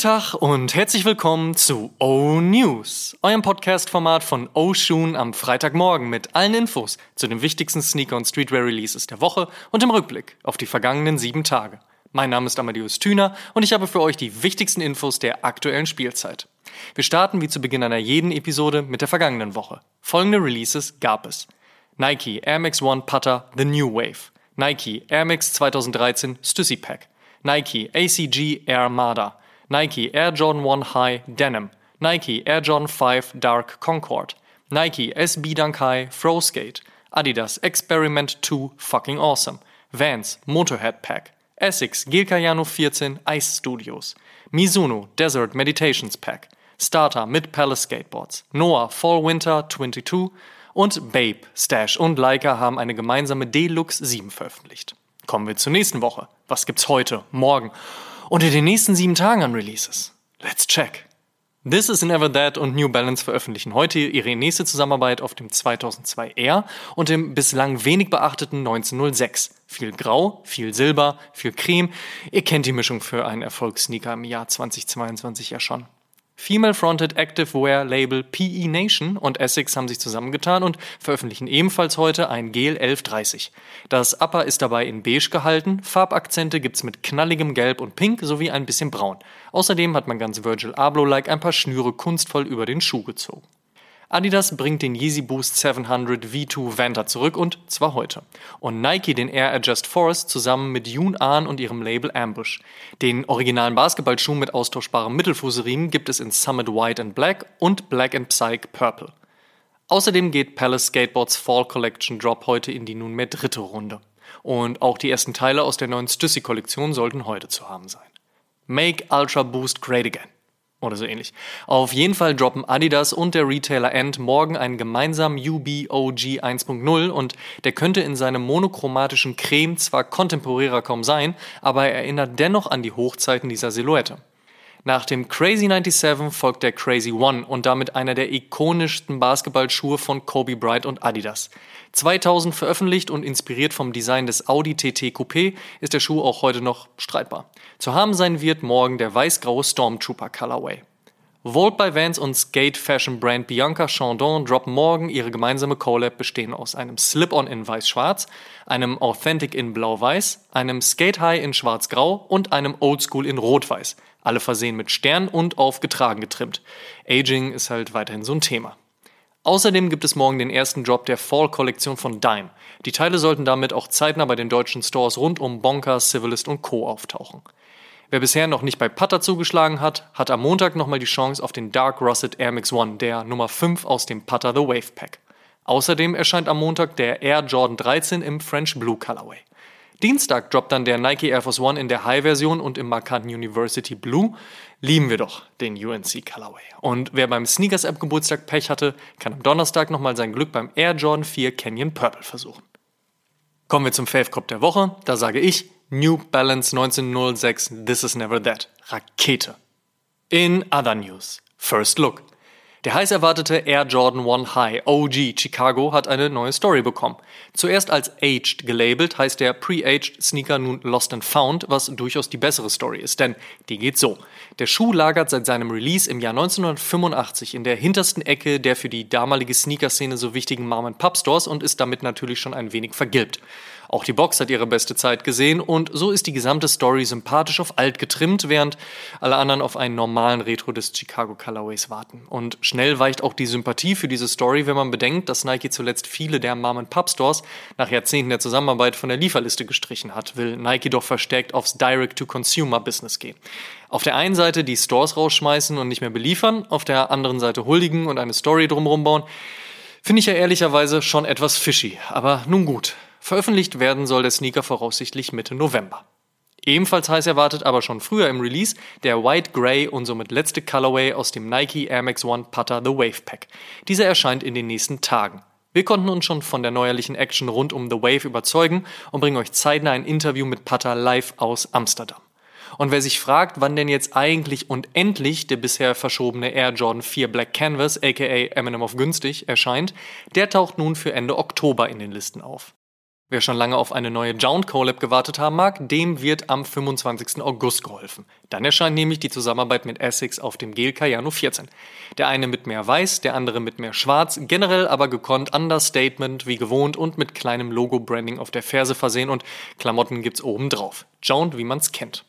Tag und herzlich willkommen zu O News, eurem Podcast-Format von O Shoon am Freitagmorgen mit allen Infos zu den wichtigsten Sneaker- und Streetwear-Releases der Woche und im Rückblick auf die vergangenen sieben Tage. Mein Name ist Amadeus Thüner und ich habe für euch die wichtigsten Infos der aktuellen Spielzeit. Wir starten wie zu Beginn einer jeden Episode mit der vergangenen Woche. Folgende Releases gab es. Nike Air Max One Putter The New Wave. Nike Air Max 2013 Stussy Pack. Nike ACG Air Armada. Nike Air Jordan 1 High Denim, Nike Air Jordan 5 Dark Concord, Nike SB Dunk High Fro Skate, Adidas Experiment 2 Fucking Awesome, Vans Motorhead Pack, Essex Gil 14 Ice Studios, Mizuno Desert Meditations Pack, Starter mit Palace Skateboards, Noah Fall Winter 22 und Babe, Stash und Leica haben eine gemeinsame Deluxe 7 veröffentlicht. Kommen wir zur nächsten Woche. Was gibt's heute, morgen und in den nächsten sieben Tagen an Releases. Let's check. This is Never That und New Balance veröffentlichen heute ihre nächste Zusammenarbeit auf dem 2002R und dem bislang wenig beachteten 1906. Viel Grau, viel Silber, viel Creme. Ihr kennt die Mischung für einen Erfolgssneaker im Jahr 2022 ja schon. Female-Fronted Active Wear Label PE Nation und Essex haben sich zusammengetan und veröffentlichen ebenfalls heute ein Gel 1130. Das Upper ist dabei in beige gehalten, Farbakzente gibt's mit knalligem Gelb und Pink sowie ein bisschen braun. Außerdem hat man ganz Virgil Abloh-like ein paar Schnüre kunstvoll über den Schuh gezogen. Adidas bringt den Yeezy Boost 700 V2 Vanta zurück und zwar heute. Und Nike den Air Adjust Forest zusammen mit Yoon Ahn und ihrem Label Ambush. Den originalen Basketballschuh mit austauschbarem Mittelfußriemen gibt es in Summit White and Black und Black and Psych Purple. Außerdem geht Palace Skateboards Fall Collection Drop heute in die nunmehr dritte Runde. Und auch die ersten Teile aus der neuen Stussy Kollektion sollten heute zu haben sein. Make Ultra Boost Great Again. Oder so ähnlich. Auf jeden Fall droppen Adidas und der Retailer End morgen einen gemeinsamen UBOG 1.0 und der könnte in seinem monochromatischen Creme zwar kontemporärer kaum sein, aber er erinnert dennoch an die Hochzeiten dieser Silhouette. Nach dem Crazy 97 folgt der Crazy One und damit einer der ikonischsten Basketballschuhe von Kobe Bryant und Adidas. 2000 veröffentlicht und inspiriert vom Design des Audi TT Coupé ist der Schuh auch heute noch streitbar. Zu haben sein wird morgen der weiß-graue Stormtrooper Colorway. Volt by Vans und Skate Fashion Brand Bianca Chandon droppen morgen ihre gemeinsame Collab bestehend aus einem Slip-On in weiß-schwarz, einem Authentic in blau-weiß, einem Skate High in schwarz-grau und einem Old School in rot-weiß – alle versehen mit Stern und aufgetragen getrimmt. Aging ist halt weiterhin so ein Thema. Außerdem gibt es morgen den ersten Drop der Fall-Kollektion von Dime. Die Teile sollten damit auch zeitnah bei den deutschen Stores rund um Bonker, Civilist und Co. auftauchen. Wer bisher noch nicht bei Putter zugeschlagen hat, hat am Montag nochmal die Chance auf den Dark Russet Air Max One, der Nummer 5 aus dem Putter The Wave Pack. Außerdem erscheint am Montag der Air Jordan 13 im French Blue Colorway. Dienstag droppt dann der Nike Air Force One in der High-Version und im markanten University Blue. Lieben wir doch den UNC Colorway. Und wer beim Sneakers App Geburtstag Pech hatte, kann am Donnerstag nochmal sein Glück beim Air Jordan 4 Canyon Purple versuchen. Kommen wir zum Fave Cop der Woche. Da sage ich New Balance 1906 This is Never That. Rakete. In other news. First Look. Der heiß erwartete Air Jordan 1 High OG Chicago hat eine neue Story bekommen. Zuerst als Aged gelabelt, heißt der Pre-Aged Sneaker nun Lost and Found, was durchaus die bessere Story ist, denn die geht so. Der Schuh lagert seit seinem Release im Jahr 1985 in der hintersten Ecke der für die damalige Sneaker-Szene so wichtigen Mom Pub Stores und ist damit natürlich schon ein wenig vergilbt. Auch die Box hat ihre beste Zeit gesehen und so ist die gesamte Story sympathisch auf alt getrimmt, während alle anderen auf einen normalen Retro des Chicago Colorways warten. Und schnell weicht auch die Sympathie für diese Story, wenn man bedenkt, dass Nike zuletzt viele der Mom Pub Stores nach Jahrzehnten der Zusammenarbeit von der Lieferliste gestrichen hat, will Nike doch verstärkt aufs Direct-to-Consumer-Business gehen. Auf der einen Seite die Stores rausschmeißen und nicht mehr beliefern, auf der anderen Seite huldigen und eine Story drumherum bauen, finde ich ja ehrlicherweise schon etwas fishy. Aber nun gut. Veröffentlicht werden soll der Sneaker voraussichtlich Mitte November. Ebenfalls heiß erwartet, aber schon früher im Release, der White Grey und somit letzte Colorway aus dem Nike Air Max One Putter The Wave Pack. Dieser erscheint in den nächsten Tagen. Wir konnten uns schon von der neuerlichen Action rund um The Wave überzeugen und bringen euch zeitnah ein Interview mit Putter live aus Amsterdam. Und wer sich fragt, wann denn jetzt eigentlich und endlich der bisher verschobene Air Jordan 4 Black Canvas, aka Eminem of günstig, erscheint, der taucht nun für Ende Oktober in den Listen auf. Wer schon lange auf eine neue Jound Collab gewartet haben mag, dem wird am 25. August geholfen. Dann erscheint nämlich die Zusammenarbeit mit Essex auf dem Gel Cayano 14. Der eine mit mehr Weiß, der andere mit mehr Schwarz, generell aber gekonnt Understatement wie gewohnt und mit kleinem Logo-Branding auf der Ferse versehen und Klamotten gibt's oben drauf. Jound, wie man's kennt.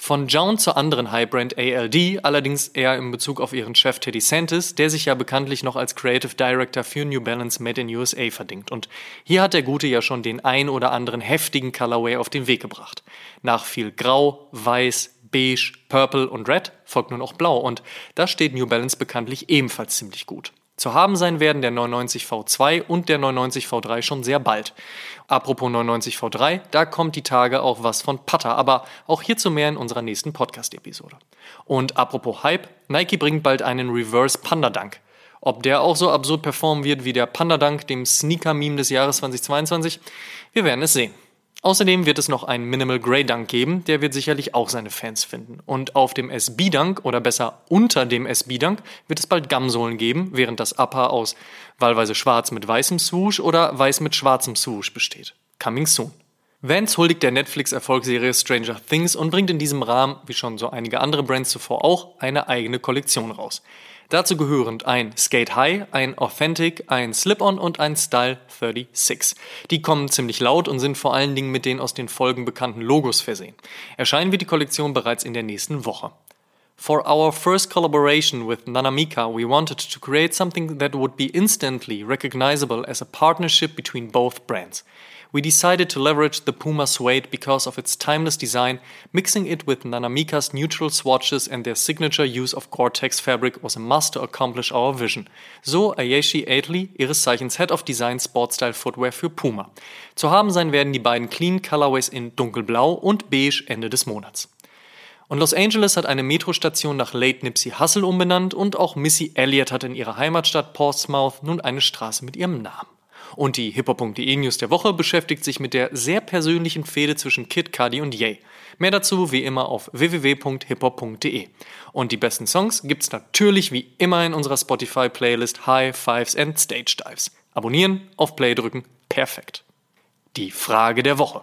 Von Joan zur anderen Highbrand ALD, allerdings eher in Bezug auf ihren Chef Teddy Santis, der sich ja bekanntlich noch als Creative Director für New Balance Made in USA verdingt. Und hier hat der Gute ja schon den ein oder anderen heftigen Colorway auf den Weg gebracht. Nach viel Grau, Weiß, Beige, Purple und Red folgt nun auch Blau und da steht New Balance bekanntlich ebenfalls ziemlich gut. Zu haben sein werden der 99 V2 und der 99 V3 schon sehr bald. Apropos 99 V3, da kommt die Tage auch was von Putter, aber auch hierzu mehr in unserer nächsten Podcast-Episode. Und apropos Hype, Nike bringt bald einen Reverse Panda Dunk. Ob der auch so absurd performen wird wie der Panda Dunk, dem Sneaker-Meme des Jahres 2022, wir werden es sehen. Außerdem wird es noch einen Minimal Grey Dunk geben, der wird sicherlich auch seine Fans finden. Und auf dem SB Dunk oder besser unter dem SB Dunk wird es bald Gamsohlen geben, während das Upper aus wahlweise schwarz mit weißem Swoosh oder weiß mit schwarzem Swoosh besteht. Coming soon. Vance huldigt der Netflix-Erfolgsserie Stranger Things und bringt in diesem Rahmen, wie schon so einige andere Brands zuvor auch, eine eigene Kollektion raus. Dazu gehörend ein Skate High, ein Authentic, ein Slip-On und ein Style 36. Die kommen ziemlich laut und sind vor allen Dingen mit den aus den Folgen bekannten Logos versehen. Erscheinen wird die Kollektion bereits in der nächsten Woche. For our first collaboration with Nanamika, we wanted to create something that would be instantly recognizable as a partnership between both brands. we decided to leverage the Puma suede because of its timeless design, mixing it with Nanamika's neutral swatches and their signature use of Gore-Tex fabric was a must to accomplish our vision. So Ayeshi Aidley, ihres Zeichens Head of Design Sportstyle Footwear für Puma. Zu haben sein werden die beiden Clean Colorways in dunkelblau und beige Ende des Monats. Und Los Angeles hat eine Metrostation nach Late Nipsey Hussle umbenannt und auch Missy Elliott hat in ihrer Heimatstadt Portsmouth nun eine Straße mit ihrem Namen. Und die hiphop.de News der Woche beschäftigt sich mit der sehr persönlichen Fehde zwischen Kid Cudi und Ye. Mehr dazu wie immer auf www.hiphop.de. Und die besten Songs gibt's natürlich wie immer in unserer Spotify Playlist High Fives and Stage Dives. Abonnieren, auf Play drücken, perfekt. Die Frage der Woche.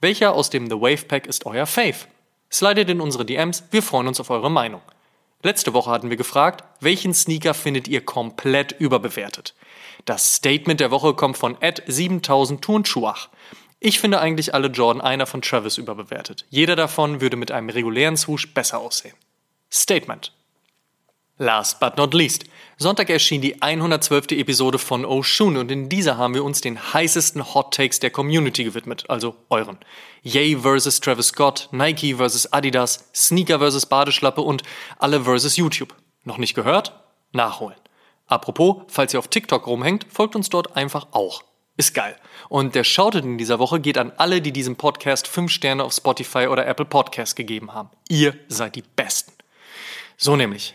welcher aus dem The Wave Pack ist euer Fave? Slidet in unsere DMs, wir freuen uns auf eure Meinung. Letzte Woche hatten wir gefragt, welchen Sneaker findet ihr komplett überbewertet? Das Statement der Woche kommt von Ed 7000 Turnschuach. Ich finde eigentlich alle Jordan einer von Travis überbewertet. Jeder davon würde mit einem regulären Swoosh besser aussehen. Statement. Last but not least. Sonntag erschien die 112. Episode von Oshun und in dieser haben wir uns den heißesten Hot Takes der Community gewidmet, also euren. Yay vs. Travis Scott, Nike vs. Adidas, Sneaker vs. Badeschlappe und alle vs. YouTube. Noch nicht gehört? Nachholen. Apropos, falls ihr auf TikTok rumhängt, folgt uns dort einfach auch. Ist geil. Und der Shoutout in dieser Woche geht an alle, die diesem Podcast 5 Sterne auf Spotify oder Apple Podcast gegeben haben. Ihr seid die Besten. So nämlich.